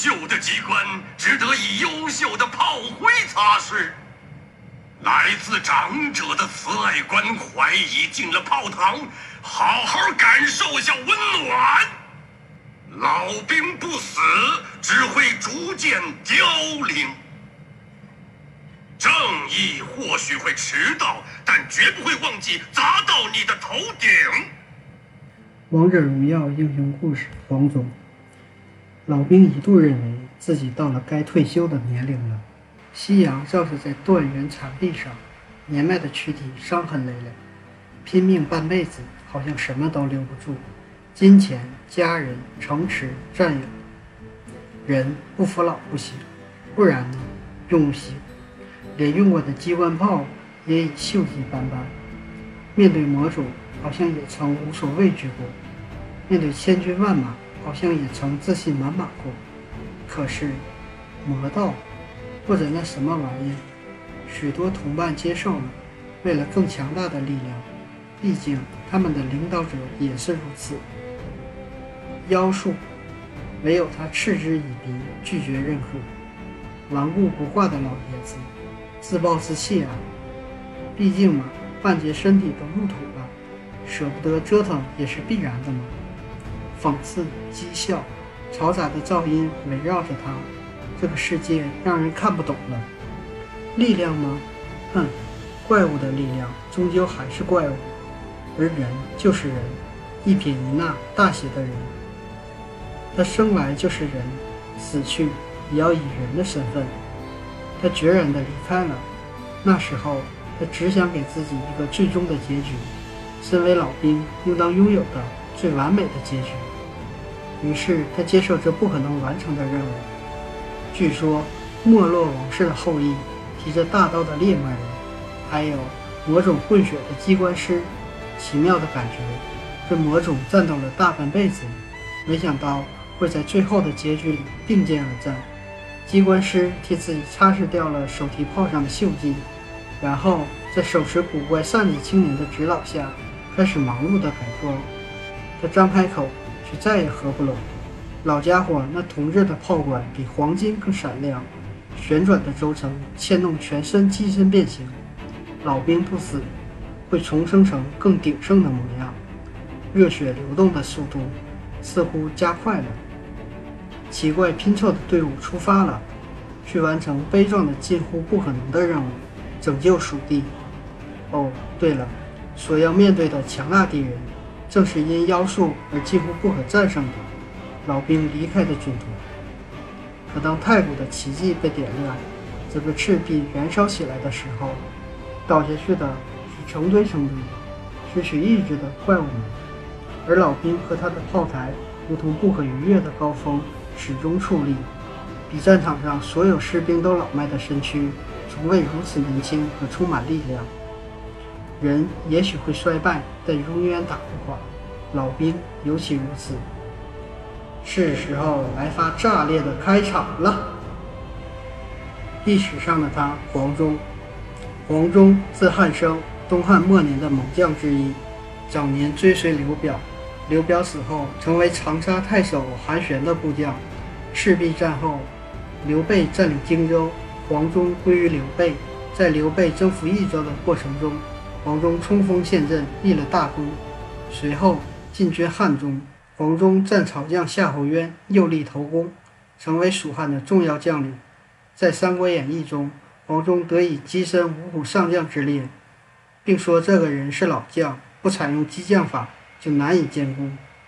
秀的机关，值得以优秀的炮灰擦拭。来自长者的慈爱关怀已进了炮膛，好好感受一下温暖。老兵不死，只会逐渐凋零。正义或许会迟到，但绝不会忘记砸到你的头顶。王者荣耀英雄故事：黄总。老兵一度认为自己到了该退休的年龄了。夕阳照射在断垣残壁上，年迈的躯体伤痕累累，拼命半辈子，好像什么都留不住：金钱、家人、城池、战友。人不服老不行，不然呢？用不习。连用过的机关炮也已锈迹斑斑。面对魔主，好像也曾无所畏惧过；面对千军万马，好像也曾自信满满过。可是，魔道。或者那什么玩意，许多同伴接受了，为了更强大的力量，毕竟他们的领导者也是如此。妖术，唯有他嗤之以鼻，拒绝认可。顽固不化的老爷子，自暴自弃啊！毕竟嘛，半截身体都入土了，舍不得折腾也是必然的嘛。讽刺、讥笑、嘈杂的噪音围绕着他。这个世界让人看不懂了，力量吗？哼，怪物的力量终究还是怪物，而人就是人，一撇一捺大写的人。他生来就是人，死去也要以人的身份。他决然地离开了，那时候他只想给自己一个最终的结局，身为老兵应当拥有的最完美的结局。于是他接受这不可能完成的任务。据说，没落王室的后裔，提着大刀的猎魔人，还有魔种混血的机关师，奇妙的感觉，这魔种战斗了大半辈子，没想到会在最后的结局里并肩而战。机关师替自己擦拭掉了手提炮上的锈迹，然后在手持古怪扇子青年的指导下，开始忙碌的改装。他张开口，却再也合不拢。老家伙，那铜制的炮管比黄金更闪亮，旋转的轴承牵动全身机身变形。老兵不死，会重生成更鼎盛的模样。热血流动的速度似乎加快了。奇怪拼凑的队伍出发了，去完成悲壮的近乎不可能的任务，拯救蜀地。哦，对了，所要面对的强大敌人，正是因妖术而几乎不可战胜的。老兵离开的军团，可当太古的奇迹被点亮，这个赤壁燃烧起来的时候，倒下去的是成堆成堆的失去意志的怪物们，而老兵和他的炮台如同不可逾越的高峰，始终矗立，比战场上所有士兵都老迈的身躯，从未如此年轻和充满力量。人也许会衰败，但永远打不垮。老兵尤其如此。是时候来发炸裂的开场了。历史上的他，黄忠，黄忠字汉升，东汉末年的猛将之一，早年追随刘表，刘表死后成为长沙太守韩玄的部将。赤壁战后，刘备占领荆州，黄忠归于刘备。在刘备征服益州的过程中，黄忠冲锋陷阵，立了大功。随后进军汉中。黄忠战曹将夏侯渊，又立头功，成为蜀汉的重要将领。在《三国演义》中，黄忠得以跻身五虎上将之列，并说这个人是老将，不采用激将法就难以建功。